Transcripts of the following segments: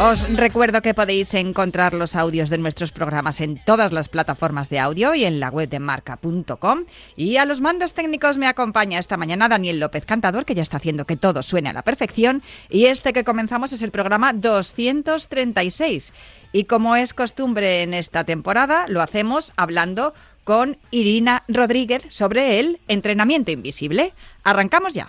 Os recuerdo que podéis encontrar los audios de nuestros programas en todas las plataformas de audio y en la web de marca.com. Y a los mandos técnicos me acompaña esta mañana Daniel López Cantador, que ya está haciendo que todo suene a la perfección. Y este que comenzamos es el programa 236. Y como es costumbre en esta temporada, lo hacemos hablando con Irina Rodríguez sobre el entrenamiento invisible. Arrancamos ya.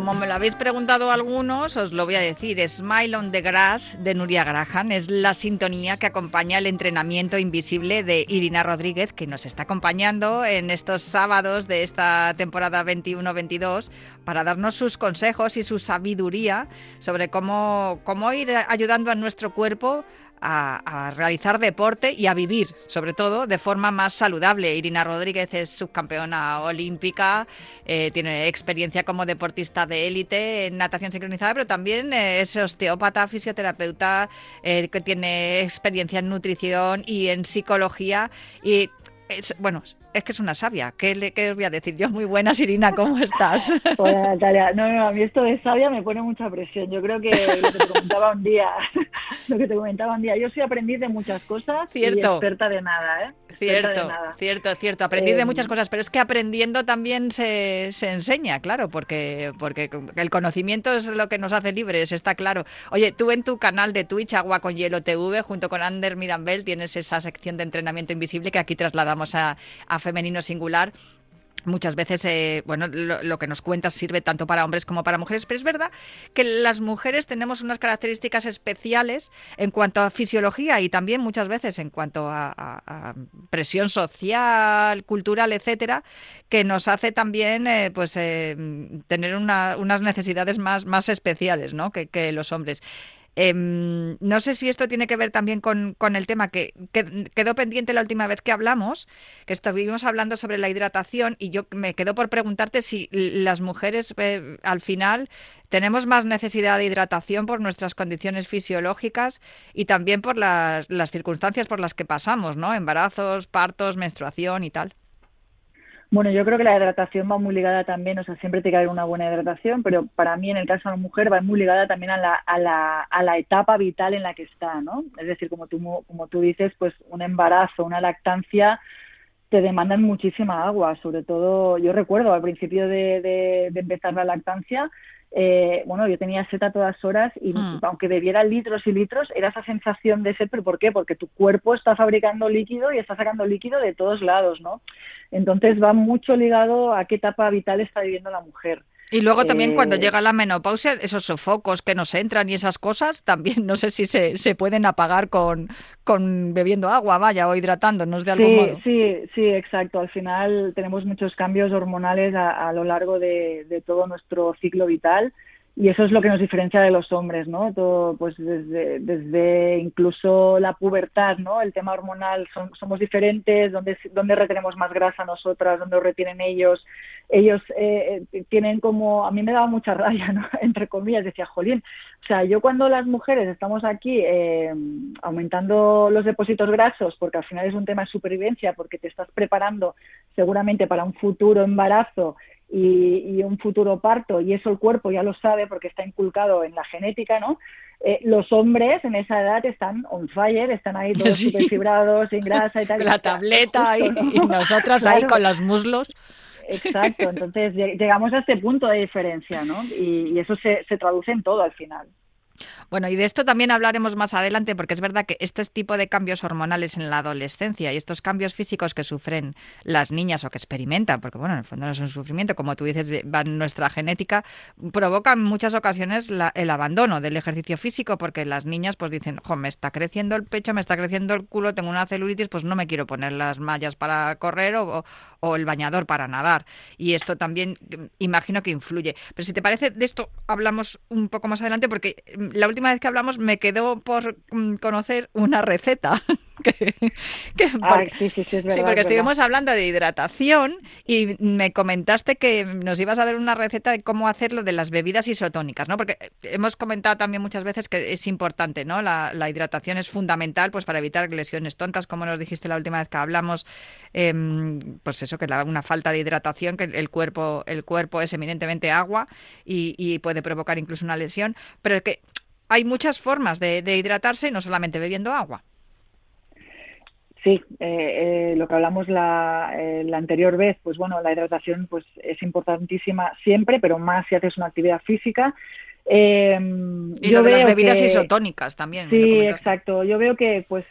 Como me lo habéis preguntado algunos, os lo voy a decir. Smile on the Grass de Nuria Graham es la sintonía que acompaña el entrenamiento invisible de Irina Rodríguez, que nos está acompañando en estos sábados de esta temporada 21-22 para darnos sus consejos y su sabiduría sobre cómo, cómo ir ayudando a nuestro cuerpo a, realizar deporte y a vivir, sobre todo, de forma más saludable. Irina Rodríguez es subcampeona olímpica, eh, tiene experiencia como deportista de élite en natación sincronizada, pero también eh, es osteópata, fisioterapeuta, eh, que tiene experiencia en nutrición y en psicología. Y es, bueno, es que es una sabia. ¿Qué, le, os voy a decir yo? Muy buena, Irina, ¿cómo estás? Hola, Natalia. No, no, a mí esto de sabia me pone mucha presión. Yo creo que lo que te comentaba un día, lo que te comentaba un día, yo soy aprendiz de muchas cosas cierto. y experta de nada, ¿eh? Cierto, cierto, cierto. Aprendiz de muchas em, cosas, pero es que aprendiendo también se, se enseña, claro, porque, porque el conocimiento es lo que nos hace libres, está claro. Oye, tú en tu canal de Twitch, Agua con Hielo TV, junto con Ander Mirambel, tienes esa sección de entrenamiento invisible que aquí trasladamos a, a femenino singular Muchas veces, eh, bueno, lo, que nos cuentas sirve tanto para hombres como para mujeres, pero es verdad que las mujeres tenemos unas características especiales en cuanto a fisiología y también muchas veces en cuanto a, presión social, cultural, etcétera, que nos hace también, eh, pues, eh, tener unas necesidades más, más especiales, ¿no? Que los hombres. Em, no sé si esto tiene que ver también con, el tema que, quedó pendiente la última vez que hablamos, que estuvimos hablando sobre la hidratación y yo me quedo por preguntarte si las mujeres eh, al final tenemos más necesidad de hidratación por nuestras condiciones fisiológicas y también por las, las circunstancias por las que pasamos, ¿no? Embarazos, partos, menstruación y tal. Bueno, yo creo que la hidratación va muy ligada también, o sea, siempre tiene que haber una buena hidratación, pero para mí en el caso de la mujer va muy ligada también a la, a la, a la etapa vital en la que está, ¿no? Es decir, como tú, como tú dices, pues un embarazo, una lactancia te demandan muchísima agua, sobre todo, yo recuerdo al principio de, de, de empezar la lactancia, eh, bueno, yo tenía sed a todas horas y hmm. aunque bebiera litros y litros, era esa sensación de sed, pero ¿por qué? Porque tu cuerpo está fabricando líquido y está sacando líquido de todos lados, ¿no? Entonces va mucho ligado a qué etapa vital está viviendo la mujer. Y luego también cuando eh, llega la menopausia, esos sofocos que nos entran y esas cosas, también no sé si se, se pueden apagar con, con bebiendo agua, vaya, o hidratándonos de algún modo. Sí, sí, exacto. Al final tenemos muchos cambios hormonales a, a lo largo de, de, todo nuestro ciclo vital y eso es lo que nos diferencia de los hombres, ¿no? Todo, pues desde, desde incluso la pubertad, ¿no? El tema hormonal, somos diferentes, donde, donde retenemos más grasa nosotras, donde retienen ellos. Ellos eh, eh, tienen como, a mí me daba mucha raya, ¿no? Entre comillas, decía, jolín, o sea, yo cuando las mujeres estamos aquí eh, aumentando los depósitos grasos, porque al final es un tema de supervivencia, porque te estás preparando seguramente para un futuro embarazo y, un futuro parto, y eso el cuerpo ya lo sabe porque está inculcado en la genética, ¿no? Eh, los hombres en esa edad están on fire, están ahí todos super fibrados, sin grasa y tal. la tableta y, nosotras ahí con los muslos. Exacto, entonces llegamos a este punto de diferencia, ¿no? Y, eso se, se traduce en todo al final. Bueno, y de esto también hablaremos más adelante, porque es verdad que este tipo de cambios hormonales en la adolescencia y estos cambios físicos que sufren las niñas o que experimentan, porque bueno, en el fondo no es un sufrimiento, como tú dices, va en nuestra genética, provocan en muchas ocasiones el abandono del ejercicio físico, porque las niñas pues dicen, jo, me está creciendo el pecho, me está creciendo el culo, tengo una celulitis, pues no me quiero poner las mallas para correr o, o el bañador para nadar. Y esto también imagino que influye. Pero si te parece, de esto hablamos un poco más adelante, porque la última vez que hablamos me quedó por mm, conocer una receta. sí, sí, sí, porque estuvimos hablando de hidratación y me comentaste que nos ibas a dar una receta de cómo hacerlo de las bebidas isotónicas, ¿no? Porque hemos comentado también muchas veces que es importante, ¿no? La, hidratación es fundamental pues para evitar lesiones tontas, como nos dijiste la última vez que hablamos, em, pues eso, que la, una falta de hidratación, que el cuerpo, el cuerpo es eminentemente agua y, y puede provocar incluso una lesión, pero es que hay muchas formas de, hidratarse, no solamente bebiendo agua. Sí, eh, eh, lo que hablamos la, eh, la, anterior vez, pues bueno, la hidratación pues es importantísima siempre, pero más si haces una actividad física. Em, y lo de las bebidas isotónicas también. Sí, exacto. Yo veo que pues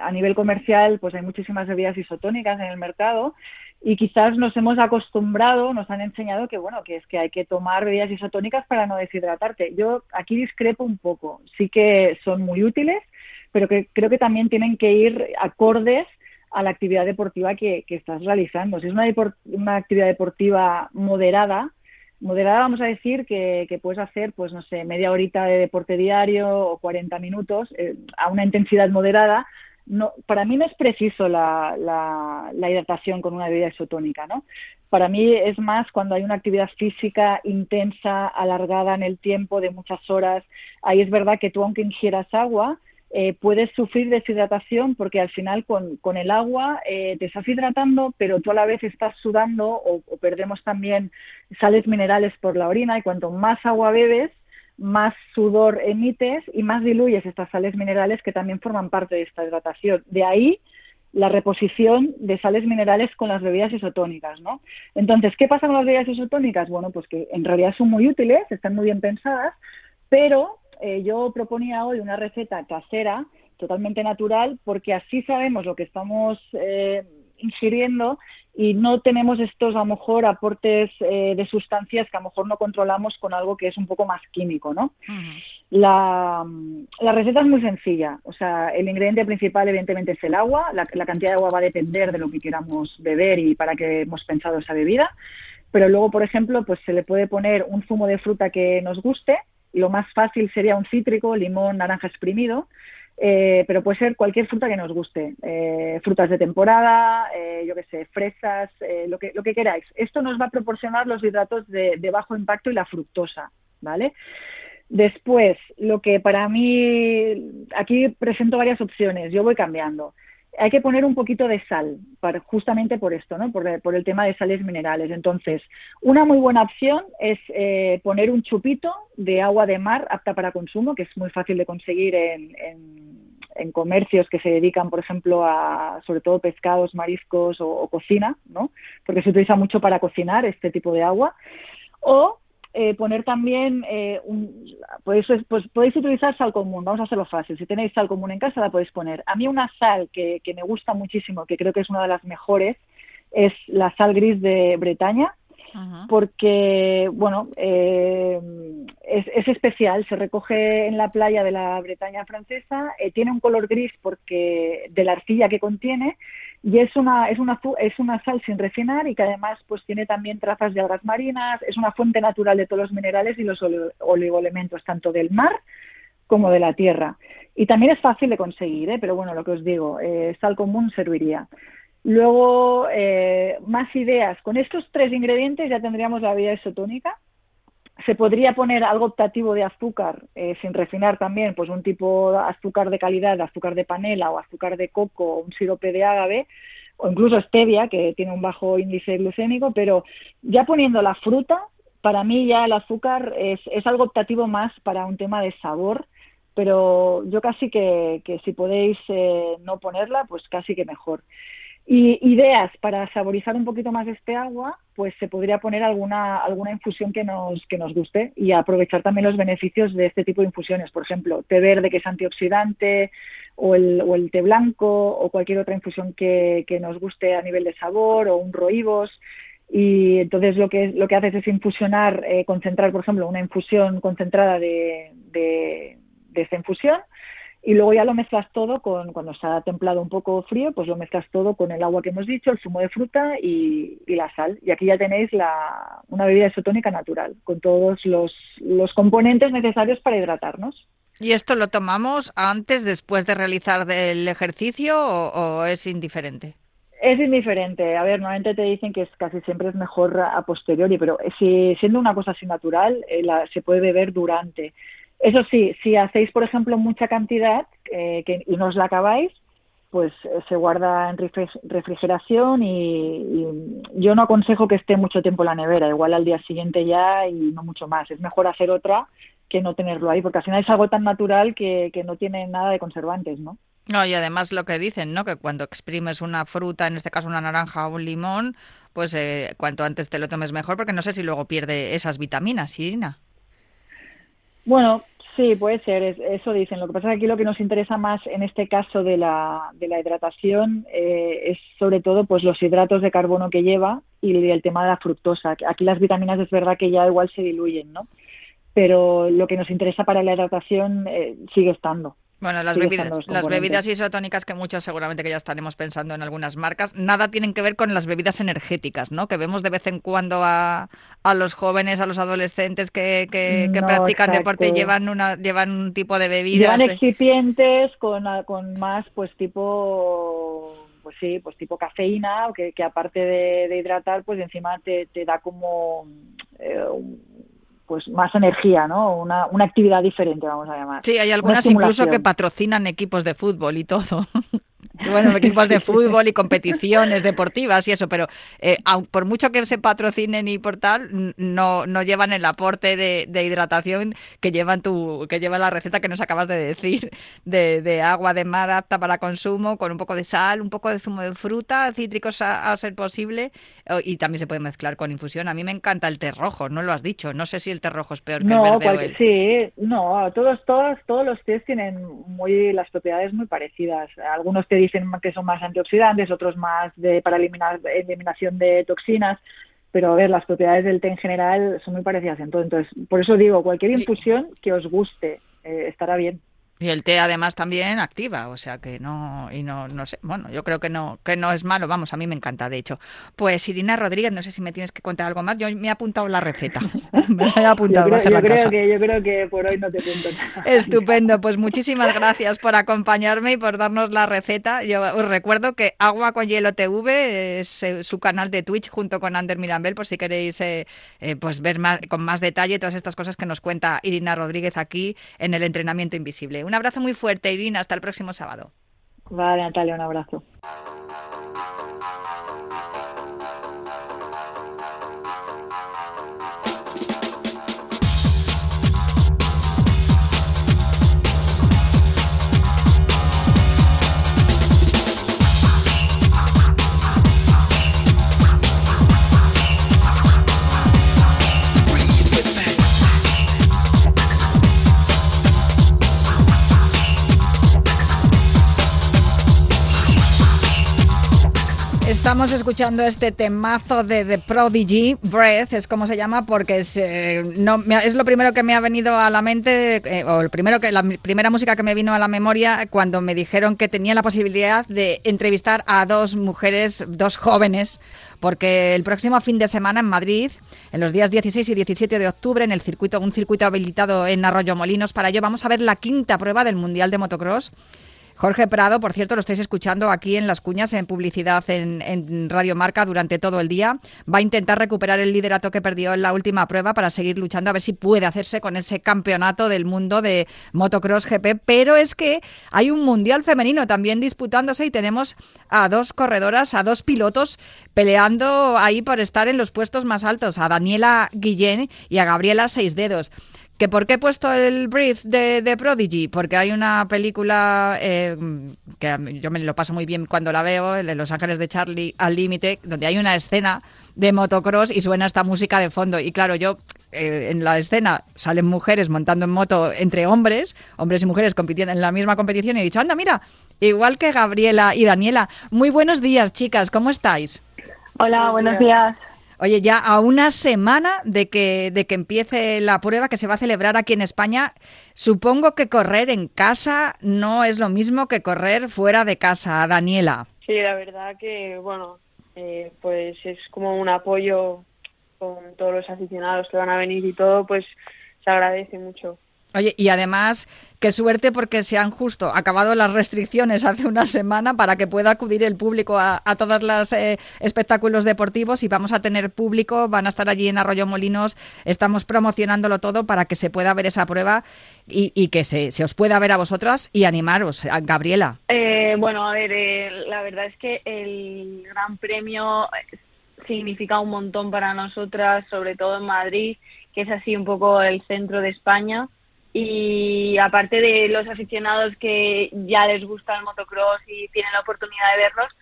a nivel comercial pues hay muchísimas bebidas isotónicas en el mercado y quizás nos hemos acostumbrado, nos han enseñado que bueno, que es que hay que tomar bebidas isotónicas para no deshidratarte. Yo aquí discrepo un poco. Sí que son muy útiles, pero que creo que también tienen que ir acordes a la actividad deportiva que, estás realizando. Si es una, una actividad deportiva moderada, moderada vamos a decir que, puedes hacer, pues no sé, media horita de deporte diario o 40 minutos eh, a una intensidad moderada, no, para mí no es preciso la, la, hidratación con una bebida isotónica, ¿no? Para mí es más cuando hay una actividad física intensa, alargada en el tiempo, de muchas horas. Ahí es verdad que tú, aunque ingieras agua, eh, puedes sufrir deshidratación porque al final con, el agua eh, te estás hidratando, pero tú a la vez estás sudando o perdemos también sales minerales por la orina y cuanto más agua bebes, más sudor emites y más diluyes estas sales minerales que también forman parte de esta hidratación. De ahí la reposición de sales minerales con las bebidas isotónicas, ¿no? Entonces, ¿qué pasa con las bebidas isotónicas? Bueno, pues que en realidad son muy útiles, están muy bien pensadas, pero eh, yo proponía hoy una receta casera, totalmente natural, porque así sabemos lo que estamos eh, ingiriendo y no tenemos estos a lo mejor aportes eh, de sustancias que a lo mejor no controlamos con algo que es un poco más químico, ¿no? la, la, receta es muy sencilla, o sea, el ingrediente principal evidentemente es el agua, la, cantidad de agua va a depender de lo que queramos beber y para qué hemos pensado esa bebida, pero luego, por ejemplo, pues se le puede poner un zumo de fruta que nos guste, lo más fácil sería un cítrico, limón, naranja exprimido, eh, pero puede ser cualquier fruta que nos guste, eh, frutas de temporada, eh, yo qué sé, fresas, lo, que, lo que queráis. Esto nos va a proporcionar los hidratos de, de, bajo impacto y la fructosa, ¿vale? Después, lo que para mí, aquí presento varias opciones, yo voy cambiando hay que poner un poquito de sal, justamente por esto, ¿no? Por, el tema de sales minerales. Entonces, una muy buena opción es eh, poner un chupito de agua de mar apta para consumo, que es muy fácil de conseguir en, en, comercios que se dedican, por ejemplo, a sobre todo pescados, mariscos o, o, cocina, ¿no? Porque se utiliza mucho para cocinar este tipo de agua. O eh, poner también, eh, un, pues, pues, podéis utilizar sal común, vamos a hacerlo fácil. Si tenéis sal común en casa, la podéis poner. A mí una sal que, que me gusta muchísimo, que creo que es una de las mejores, es la sal gris de Bretaña, porque, bueno, eh, es, es, especial, se recoge en la playa de la Bretaña francesa, eh, tiene un color gris porque de la arcilla que contiene y es una, es una, es una sal sin refinar y que además pues tiene también trazas de algas marinas, es una fuente natural de todos los minerales y los oligoelementos, tanto del mar como de la tierra. Y también es fácil de conseguir, ¿eh? pero bueno, lo que os digo, eh, sal común serviría. Luego, eh, más ideas. Con estos tres ingredientes ya tendríamos la vida isotónica. Se podría poner algo optativo de azúcar, eh, sin refinar también, pues un tipo de azúcar de calidad, azúcar de panela o azúcar de coco o un sirope de ágave, o incluso stevia, que tiene un bajo índice glucémico, pero ya poniendo la fruta, para mí ya el azúcar es, es algo optativo más para un tema de sabor, pero yo casi que, que si podéis eh, no ponerla, pues casi que mejor. Y ideas para saborizar un poquito más este agua, pues se podría poner alguna, alguna infusión que nos, que nos guste y aprovechar también los beneficios de este tipo de infusiones. Por ejemplo, té verde que es antioxidante o el, o el té blanco o cualquier otra infusión que, que nos guste a nivel de sabor o un roibos. Y entonces lo que, lo que haces es infusionar, eh, concentrar, por ejemplo, una infusión concentrada de, de, de esta infusión y luego ya lo mezclas todo con, cuando está templado un poco frío, pues lo mezclas todo con el agua que hemos dicho, el zumo de fruta y, la sal. Y aquí ya tenéis la, una bebida isotónica natural, con todos los, los componentes necesarios para hidratarnos. ¿Y esto lo tomamos antes, después de realizar el ejercicio o, es indiferente? Es indiferente. A ver, normalmente te dicen que es, casi siempre es mejor a posteriori, pero si siendo una cosa así natural, eh, la, se puede beber durante. Eso sí, si hacéis, por ejemplo, mucha cantidad eh, que, y no os la acabáis, pues eh, se guarda en refrigeración y, yo no aconsejo que esté mucho tiempo en la nevera, igual al día siguiente ya y no mucho más. Es mejor hacer otra que no tenerlo ahí, porque al final es algo tan natural que, que no tiene nada de conservantes, ¿no? No, y además lo que dicen, ¿no? Que cuando exprimes una fruta, en este caso una naranja o un limón, pues eh, cuanto antes te lo tomes mejor, porque no sé si luego pierde esas vitaminas, Irina. Bueno, sí, puede ser, eso dicen. Lo que pasa es que aquí lo que nos interesa más en este caso de la, de la hidratación eh, es sobre todo pues los hidratos de carbono que lleva y el tema de la fructosa. Aquí las vitaminas es verdad que ya igual se diluyen, ¿no? Pero lo que nos interesa para la hidratación eh, sigue estando. Bueno, las, bebidas, las bebidas isotónicas que muchos seguramente que ya estaremos pensando en algunas marcas, nada tienen que ver con las bebidas energéticas, ¿no? Que vemos de vez en cuando a, a los jóvenes, a los adolescentes que, que, practican deporte llevan una llevan un tipo de bebidas. Llevan excipientes con, con más, pues tipo pues sí, pues tipo cafeína, que, que aparte de, hidratar, pues encima te, te da como eh, pues más energía, ¿no? Una, una actividad diferente, vamos a llamar. Sí, hay algunas incluso que patrocinan equipos de fútbol y todo. bueno, equipos de fútbol y competiciones deportivas y eso, pero eh, por mucho que se patrocinen y por tal, no, no llevan el aporte de, hidratación que llevan tu, que lleva la receta que nos acabas de decir, de, agua de mar apta para consumo, con un poco de sal, un poco de zumo de fruta, cítricos a, ser posible, y también se puede mezclar con infusión. A mí me encanta el té rojo, no lo has dicho, no sé si el té rojo es peor que el verde o el... Sí, no, todos, todos, todos los tés tienen muy las propiedades muy parecidas. Algunos te dicen que son más antioxidantes, otros más de, para eliminar, eliminación de toxinas, pero a ver, las propiedades del té en general son muy parecidas en todo. Entonces, por eso digo, cualquier infusión que os guste eh, estará bien. Y el té además también activa, o sea que no, y no, no sé, bueno, yo creo que no, que no es malo, vamos, a mí me encanta, de hecho. Pues Irina Rodríguez, no sé si me tienes que contar algo más, yo me he apuntado la receta, me he apuntado a hacer la creo Que, yo creo que por hoy no te cuento nada. Estupendo, pues muchísimas gracias por acompañarme y por darnos la receta. Yo os recuerdo que Agua con Hielo TV es eh, su canal de Twitch junto con Ander Mirambel, por si queréis eh, eh, pues ver más, con más detalle todas estas cosas que nos cuenta Irina Rodríguez aquí en el entrenamiento invisible. Un abrazo muy fuerte, Irina. Hasta el próximo sábado. Vale, Natalia, un abrazo. Estamos escuchando este temazo de The Prodigy, Breath, es como se llama, porque es, eh, no, lo primero que me ha venido a la mente, eh, o el primero que, la primera música que me vino a la memoria cuando me dijeron que tenía la posibilidad de entrevistar a dos mujeres, dos jóvenes, porque el próximo fin de semana en Madrid, en los días 16 y 17 de octubre, en el circuito, un circuito habilitado en Arroyo Molinos, para ello vamos a ver la quinta prueba del Mundial de Motocross Jorge Prado, por cierto, lo estáis escuchando aquí en Las Cuñas, en publicidad en, en, Radio Marca durante todo el día. Va a intentar recuperar el liderato que perdió en la última prueba para seguir luchando a ver si puede hacerse con ese campeonato del mundo de motocross GP. Pero es que hay un mundial femenino también disputándose y tenemos a dos corredoras, a dos pilotos peleando ahí por estar en los puestos más altos, a Daniela Guillén y a Gabriela Seis Dedos. ¿Que ¿Por qué he puesto el brief de, Prodigy? Porque hay una película eh, que yo me lo paso muy bien cuando la veo, el de Los Ángeles de Charlie al límite, donde hay una escena de motocross y suena esta música de fondo. Y claro, yo eh, en la escena salen mujeres montando en moto entre hombres, hombres y mujeres compitiendo en la misma competición y he dicho, anda, mira, igual que Gabriela y Daniela. Muy buenos días, chicas, ¿cómo estáis? Hola, buenos días. Oye, ya a una semana de que, de que empiece la prueba que se va a celebrar aquí en España, supongo que correr en casa no es lo mismo que correr fuera de casa, Daniela. Sí, la verdad que, bueno, eh, pues es como un apoyo con todos los aficionados que van a venir y todo, pues se agradece mucho. Oye, y además, qué suerte porque se han justo acabado las restricciones hace una semana para que pueda acudir el público a, todos los eh, espectáculos deportivos y vamos a tener público, van a estar allí en Arroyo Molinos, estamos promocionándolo todo para que se pueda ver esa prueba y, que se, os pueda ver a vosotras y animaros. Gabriela. Eh, bueno, a ver, eh, la verdad es que el Gran Premio significa un montón para nosotras, sobre todo en Madrid, que es así un poco el centro de España y aparte de los aficionados que ya les gusta el motocross y tienen la oportunidad de verlos,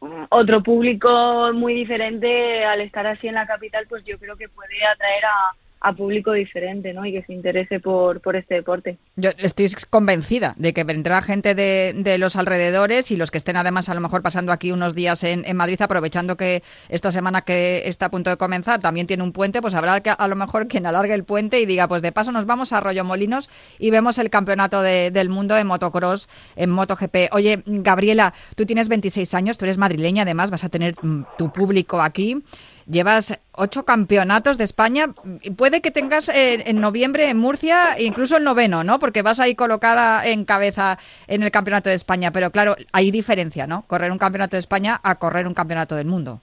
mm, otro público muy diferente al estar así en la capital, pues yo creo que puede atraer a, a público diferente, ¿no? Y que se interese por, por este deporte. Yo estoy convencida de que vendrá gente de, de, los alrededores y los que estén además a lo mejor pasando aquí unos días en, en, Madrid, aprovechando que esta semana que está a punto de comenzar también tiene un puente, pues habrá que a lo mejor quien alargue el puente y diga, pues de paso nos vamos a Arroyo Molinos y vemos el campeonato de, del mundo de motocross en MotoGP. Oye, Gabriela, tú tienes 26 años, tú eres madrileña además, vas a tener mm, tu público aquí. Llevas ocho campeonatos de España. Puede que tengas eh, en noviembre en Murcia incluso el noveno, ¿no? Porque vas ahí colocada en cabeza en el campeonato de España. Pero claro, hay diferencia, ¿no? Correr un campeonato de España a correr un campeonato del mundo.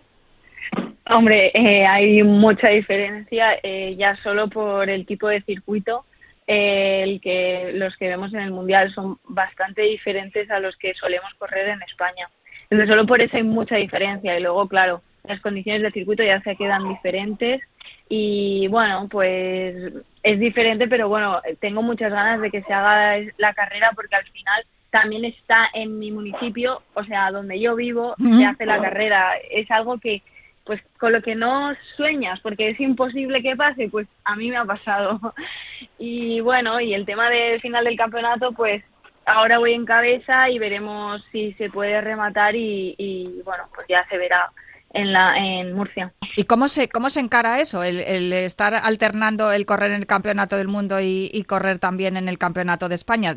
Hombre, eh, hay mucha diferencia eh, ya solo por el tipo de circuito. el que los que vemos en el mundial son bastante diferentes a los que solemos correr en España. Entonces, solo por eso hay mucha diferencia. Y luego, claro, las condiciones del circuito ya se quedan diferentes y bueno, pues es diferente, pero bueno, tengo muchas ganas de que se haga la carrera porque al final también está en mi municipio, o sea, donde yo vivo, se hace la carrera. Es algo que, pues, con lo que no sueñas, porque es imposible que pase, pues a mí me ha pasado. Y bueno, y el tema del final del campeonato, pues ahora voy en cabeza y veremos si se puede rematar y, y bueno, pues ya se verá en, la, en Murcia. ¿Y cómo se, cómo se encara eso, el, estar alternando el correr en el Campeonato del Mundo y, correr también en el Campeonato de España?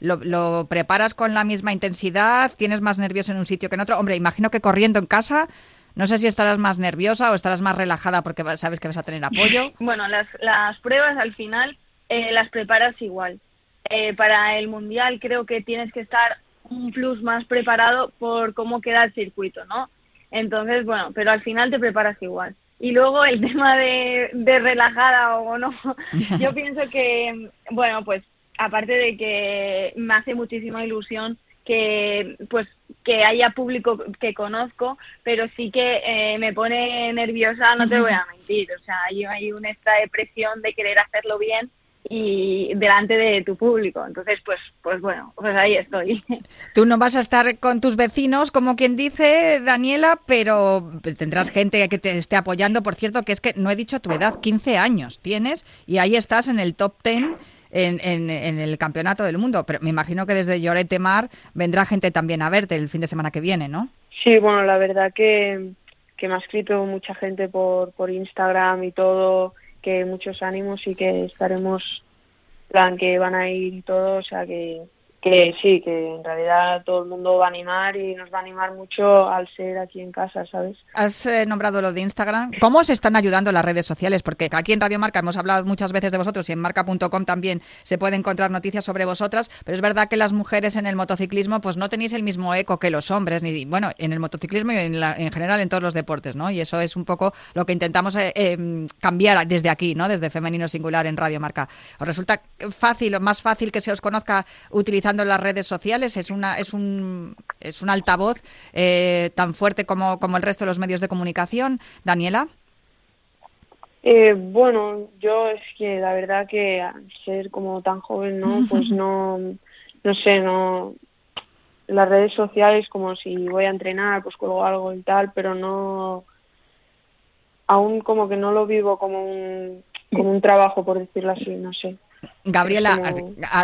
¿Lo, preparas con la misma intensidad? ¿Tienes más nervios en un sitio que en otro? Hombre, imagino que corriendo en casa... No sé si estarás más nerviosa o estarás más relajada porque sabes que vas a tener apoyo. Bueno, las, las pruebas al final eh, las preparas igual. Eh, para el Mundial creo que tienes que estar un plus más preparado por cómo queda el circuito, ¿no? Entonces, bueno, pero al final te preparas igual. Y luego el tema de, de relajada o no, yo pienso que, bueno, pues aparte de que me hace muchísima ilusión que pues que haya público que conozco, pero sí que eh, me pone nerviosa, no te voy a mentir, o sea, hay, hay una extra depresión de querer hacerlo bien y delante de tu público. Entonces, pues, pues bueno, pues ahí estoy. Tú no vas a estar con tus vecinos, como quien dice, Daniela, pero tendrás gente que te esté apoyando. Por cierto, que es que no he dicho tu edad, 15 años tienes y ahí estás en el top 10 en, en, el campeonato del mundo. Pero me imagino que desde Llorete Mar vendrá gente también a verte el fin de semana que viene, ¿no? Sí, bueno, la verdad que, que me ha escrito mucha gente por, por Instagram y todo que muchos ánimos y que estaremos, plan, que van a ir y todo, o sea, que, que sí, que en realidad todo el mundo va a animar y nos va a animar mucho al ser aquí en casa, ¿sabes? Has eh, nombrado lo de Instagram. ¿Cómo os están ayudando las redes sociales? Porque aquí en Radio Marca hemos hablado muchas veces de vosotros y en marca.com también se puede encontrar noticias sobre vosotras, pero es verdad que las mujeres en el motociclismo pues no tenéis el mismo eco que los hombres, ni bueno, en el motociclismo y en, en general en todos los deportes, ¿no? Y eso es un poco lo que intentamos eh, em, cambiar desde aquí, ¿no? Desde Femenino Singular en Radio Marca. ¿Os resulta fácil o más fácil que se os conozca utilizando las redes sociales? ¿Es, una, es, un, es un altavoz eh, tan fuerte como, como el resto de los medios de comunicación? Daniela. Eh, bueno, yo es que la verdad que ser como tan joven, ¿no? Pues no, no sé, no. Las redes sociales, como si voy a entrenar, pues colgo algo y tal, pero no. Aún como que no lo vivo como un, como un trabajo, por decirlo así, no sé. Gabriela,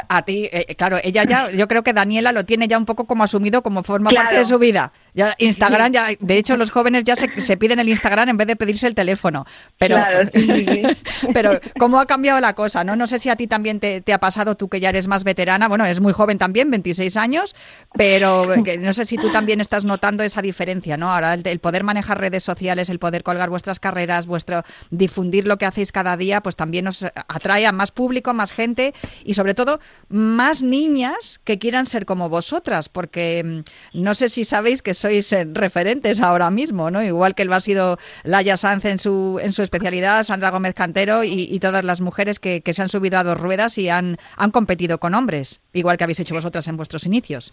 a, ti, eh, claro, ella ya, yo creo que Daniela lo tiene ya un poco como asumido como forma parte de su vida. Ya Instagram, ya, de hecho, los jóvenes ya se, piden el Instagram en vez de pedirse el teléfono. Pero, pero ¿cómo ha cambiado la cosa? No, no sé si a ti también te, ha pasado, tú que ya eres más veterana, bueno, es muy joven también, 26 años, pero no sé si tú también estás notando esa diferencia, ¿no? Ahora el, poder manejar redes sociales, el poder colgar vuestras carreras, vuestro difundir lo que hacéis cada día, pues también nos atrae a más público, más gente y sobre todo más niñas que quieran ser como vosotras, porque mm, no sé si sabéis que sois eh, referentes ahora mismo, ¿no? Igual que lo ha sido Laia Sanz en su, en su especialidad, Sandra Gómez Cantero y, todas las mujeres que, que, se han subido a dos ruedas y han, han competido con hombres, igual que habéis hecho vosotras en vuestros inicios.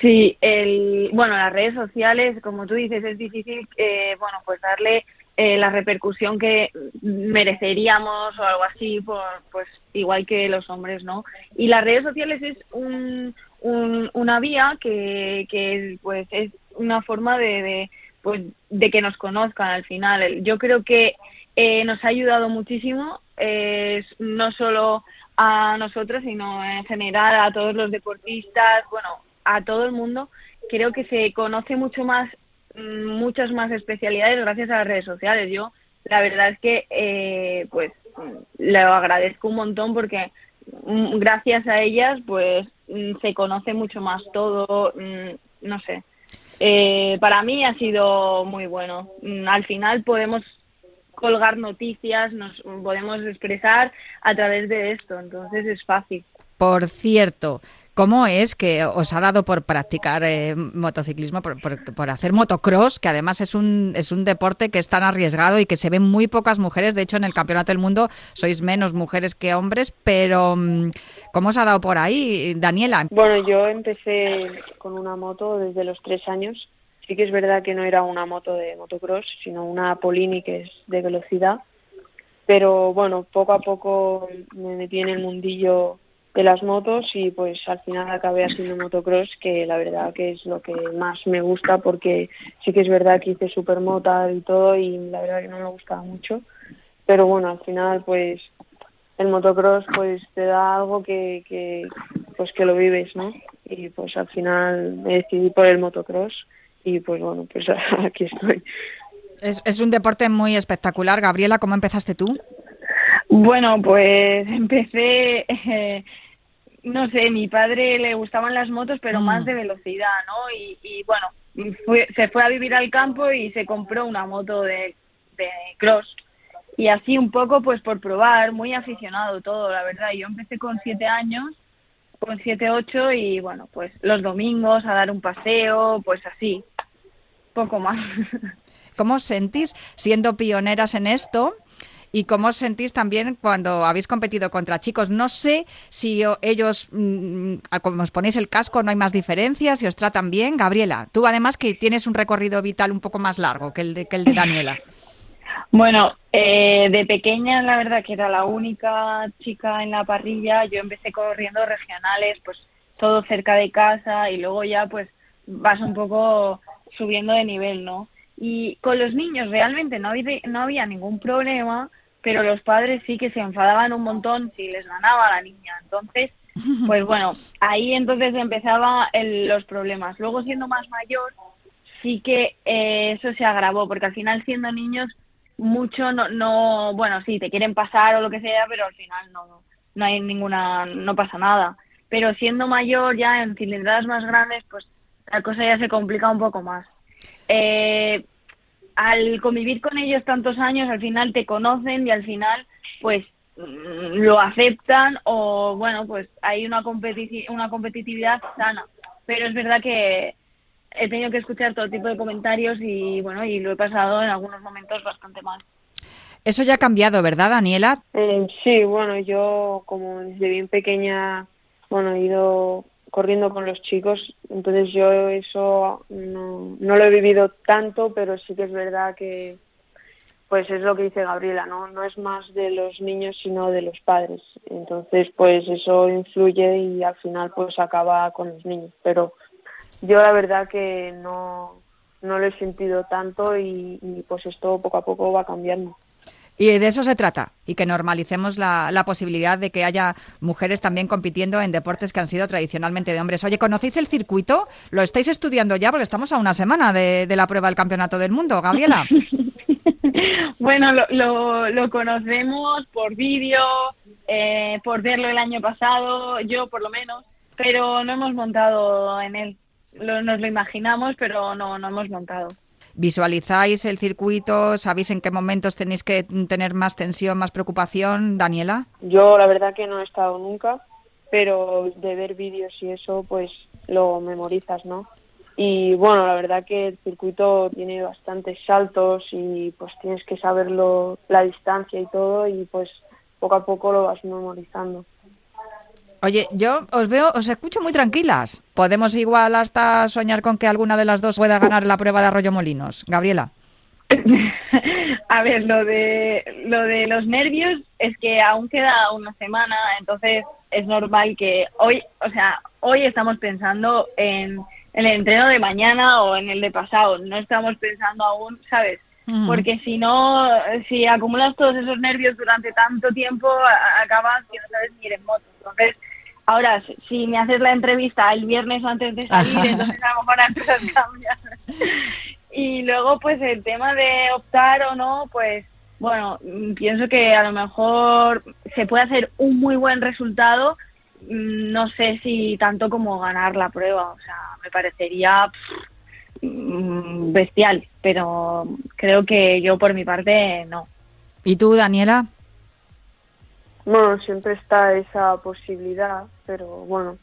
Sí, el, bueno, las redes sociales, como tú dices, es difícil, eh, bueno, pues darle eh, la repercusión que mereceríamos o algo así, por, pues igual que los hombres, ¿no? Y las redes sociales es un, una vía que, que, pues es una forma de, pues de que nos conozcan al final. Yo creo que eh, nos ha ayudado muchísimo, no solo a nosotros, sino en general a todos los deportistas, bueno, a todo el mundo. Creo que se conoce mucho más, mm, muchas más especialidades gracias a las redes sociales. Yo, la verdad es que, eh, pues, lo agradezco un montón porque mm, gracias a ellas, pues, se conoce mucho más todo, no sé. Eh, para mí ha sido muy bueno. Al final podemos colgar noticias, nos podemos expresar a través de esto, entonces es fácil. Por cierto, ¿Cómo es que os ha dado por practicar eh, motociclismo, por, por, hacer motocross, que además es un, es un deporte que es tan arriesgado y que se ven muy pocas mujeres? De hecho, en el Campeonato del Mundo sois menos mujeres que hombres, pero mm, ¿cómo os ha dado por ahí, Daniela? Bueno, yo empecé con una moto desde los tres años. Sí que es verdad que no era una moto de motocross, sino una Polini que es de velocidad. Pero bueno, poco a poco me metí en el mundillo de las motos y pues al final acabé haciendo motocross que la verdad que es lo que más me gusta porque sí que es verdad que hice supermota y todo y la verdad que no me gustaba mucho. Pero bueno al final pues el motocross pues te da algo que, que pues que lo vives no y pues al final me decidí por el motocross y pues bueno pues aquí estoy. Es, es un deporte muy espectacular. Gabriela ¿cómo empezaste tú? Bueno, pues empecé eh, no sé, mi padre le gustaban las motos, pero más mm. de velocidad, ¿no? Y, bueno, se fue a vivir al campo y se compró una moto de, de cross. Y así un poco, pues por probar, muy aficionado todo, la verdad. Yo empecé con siete años, con siete, ocho, y bueno, pues los domingos a dar un paseo, pues así, poco más. ¿Cómo os sentís siendo pioneras en esto? Y cómo os sentís también cuando habéis competido contra chicos. No sé si ellos, mm, como os ponéis el casco, no hay más diferencias, si os tratan bien. Gabriela, tú además que tienes un recorrido vital un poco más largo que el de, que el de Daniela. Bueno, eh, de pequeña la verdad que era la única chica en la parrilla. Yo empecé corriendo regionales, pues todo cerca de casa y luego ya pues vas un poco subiendo de nivel, ¿no? Y con los niños realmente no había, no había ningún problema pero los padres sí que se enfadaban un montón si les ganaba la niña. Entonces, pues bueno, ahí entonces empezaban los problemas. Luego, siendo más mayor, sí que eh, eso se agravó, porque al final, siendo niños, mucho no, no, bueno, sí, te quieren pasar o lo que sea, pero al final no, no hay ninguna, no pasa nada. pero siendo mayor ya en cilindradas más grandes, pues la cosa ya se complica un poco más. Eh, al convivir con ellos tantos años, al final te conocen y al final, pues mm, lo aceptan o bueno, pues hay una, una competitividad sana. Pero es verdad que he tenido que escuchar todo tipo de comentarios y bueno, y lo he pasado en algunos momentos bastante mal. Eso ya ha cambiado, ¿verdad, Daniela? Eh, sí, bueno, yo como desde bien pequeña, bueno, he ido corriendo con los chicos, entonces yo eso no, no lo he vivido tanto, pero sí que es verdad que pues es lo que dice Gabriela, ¿no? No es más de los niños sino de los padres. Entonces, pues eso influye y al final pues acaba con los niños, pero yo la verdad que no, no lo he sentido tanto y, pues esto poco a poco va cambiando. Y de eso se trata, y que normalicemos la, la, posibilidad de que haya mujeres también compitiendo en deportes que han sido tradicionalmente de hombres. Oye, ¿conocéis el circuito? ¿Lo estáis estudiando ya? Porque estamos a una semana de, la prueba del Campeonato del Mundo. Gabriela. bueno, lo, lo, lo, conocemos por vídeo, eh, por verlo el año pasado, yo por lo menos, pero no hemos montado en él nos lo imaginamos, pero no, no hemos montado. ¿Visualizáis el circuito? ¿Sabéis en qué momentos tenéis que tener más tensión, más preocupación, Daniela? Yo la verdad que no he estado nunca, pero de ver vídeos y eso, pues lo memorizas, ¿no? Y bueno, la verdad que el circuito tiene bastantes saltos y pues tienes que saberlo, la distancia y todo, y pues poco a poco lo vas memorizando. Oye, yo os veo, os escucho muy tranquilas. Podemos igual hasta soñar con que alguna de las dos pueda ganar la prueba de Arroyo Molinos. Gabriela. A ver, lo de lo de los nervios es que aún queda una semana, entonces es normal que hoy, o sea, hoy estamos pensando en, el entreno de mañana o en el de pasado, no estamos pensando aún, ¿sabes? Porque si no, si acumulas todos esos nervios durante tanto tiempo, acabas que no sabes ni ir en moto. Entonces, Ahora, si me haces la entrevista el viernes antes de salir, entonces a lo mejor antes cambiar. Y luego, pues el tema de optar o no, pues bueno, mm, pienso que a lo mejor se puede hacer un muy buen resultado, mm, no sé si tanto como ganar la prueba, o sea, me parecería mm, bestial, pero creo que yo por mi parte no. ¿Y tú, Daniela? Bueno, siempre está esa posibilidad, pero bueno,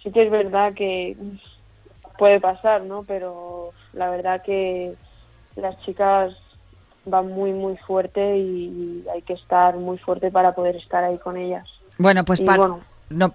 sí que es verdad que puede pasar, ¿no? Pero la verdad que las chicas van muy, muy fuerte y, hay que estar muy fuerte para poder estar ahí con ellas. Bueno, pues para,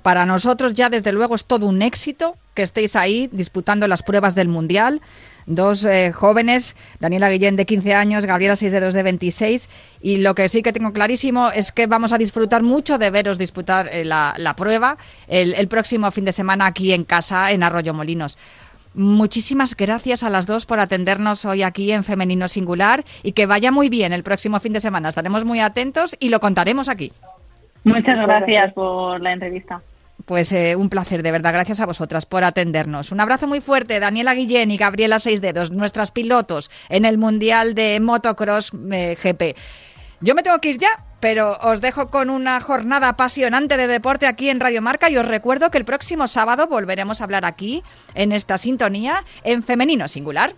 para nosotros ya desde luego es todo un éxito que estéis ahí disputando las pruebas del Mundial dos eh, jóvenes, Daniela Guillén de 15 años, Gabriela 6 de 2 de 26, y lo que sí que tengo clarísimo es que vamos a disfrutar mucho de veros disputar eh, la, prueba el, el próximo fin de semana aquí en casa, en Arroyo Molinos. Muchísimas gracias a las dos por atendernos hoy aquí en Femenino Singular y que vaya muy bien el próximo fin de semana. Estaremos muy atentos y lo contaremos aquí. Muchas gracias por la entrevista. Pues eh, un placer, de verdad. Gracias a vosotras por atendernos. Un abrazo muy fuerte, Daniela Guillén y Gabriela Seis Dedos, nuestras pilotos en el Mundial de Motocross eh, GP. Yo me tengo que ir ya, pero os dejo con una jornada apasionante de deporte aquí en Radio Marca y os recuerdo que el próximo sábado volveremos a hablar aquí, en esta sintonía, en femenino singular.